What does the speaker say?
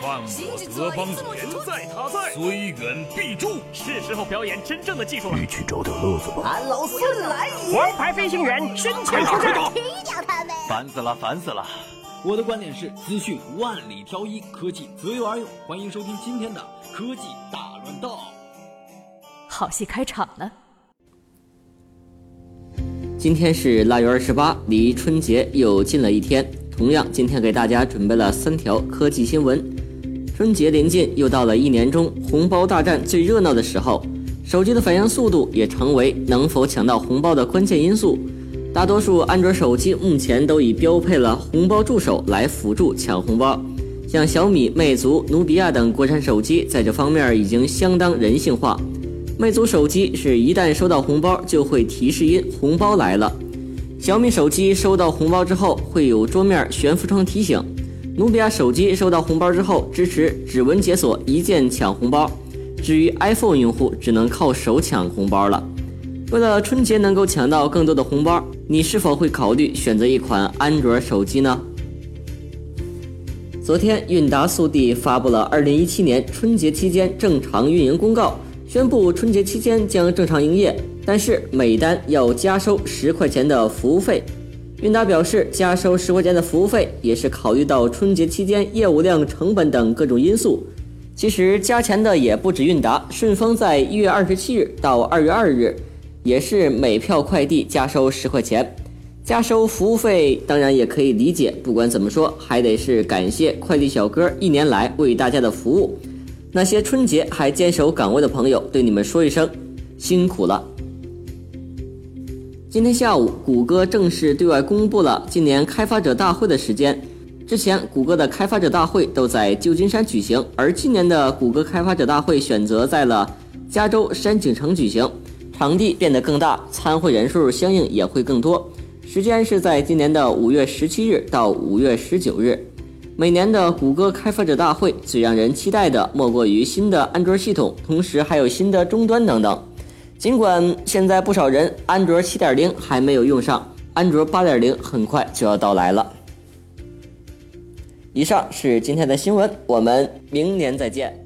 犯我德邦言在他在，虽远必诛。是时候表演真正的技术了。一起找点乐子吧。俺老孙来也！王牌飞行员身前出战，踢掉他们！烦死了，烦死了！我的观点是：资讯万里挑一，科技择优而用。欢迎收听今天的科技大乱斗。好戏开场了。今天是腊月二十八，离春节又近了一天。同样，今天给大家准备了三条科技新闻。春节临近，又到了一年中红包大战最热闹的时候，手机的反应速度也成为能否抢到红包的关键因素。大多数安卓手机目前都已标配了红包助手来辅助抢红包，像小米、魅族、努比亚等国产手机在这方面已经相当人性化。魅族手机是一旦收到红包就会提示音“红包来了”。小米手机收到红包之后会有桌面悬浮窗提醒，努比亚手机收到红包之后支持指纹解锁一键抢红包。至于 iPhone 用户只能靠手抢红包了。为了春节能够抢到更多的红包，你是否会考虑选择一款安卓手机呢？昨天，韵达速递发布了2017年春节期间正常运营公告，宣布春节期间将正常营业。但是每单要加收十块钱的服务费。韵达表示，加收十块钱的服务费也是考虑到春节期间业务量、成本等各种因素。其实加钱的也不止韵达，顺丰在一月二十七日到二月二日也是每票快递加收十块钱。加收服务费当然也可以理解，不管怎么说，还得是感谢快递小哥一年来为大家的服务。那些春节还坚守岗位的朋友，对你们说一声辛苦了。今天下午，谷歌正式对外公布了今年开发者大会的时间。之前，谷歌的开发者大会都在旧金山举行，而今年的谷歌开发者大会选择在了加州山景城举行，场地变得更大，参会人数相应也会更多。时间是在今年的五月十七日到五月十九日。每年的谷歌开发者大会最让人期待的莫过于新的安卓系统，同时还有新的终端等等。尽管现在不少人安卓七点零还没有用上，安卓八点零很快就要到来了。以上是今天的新闻，我们明年再见。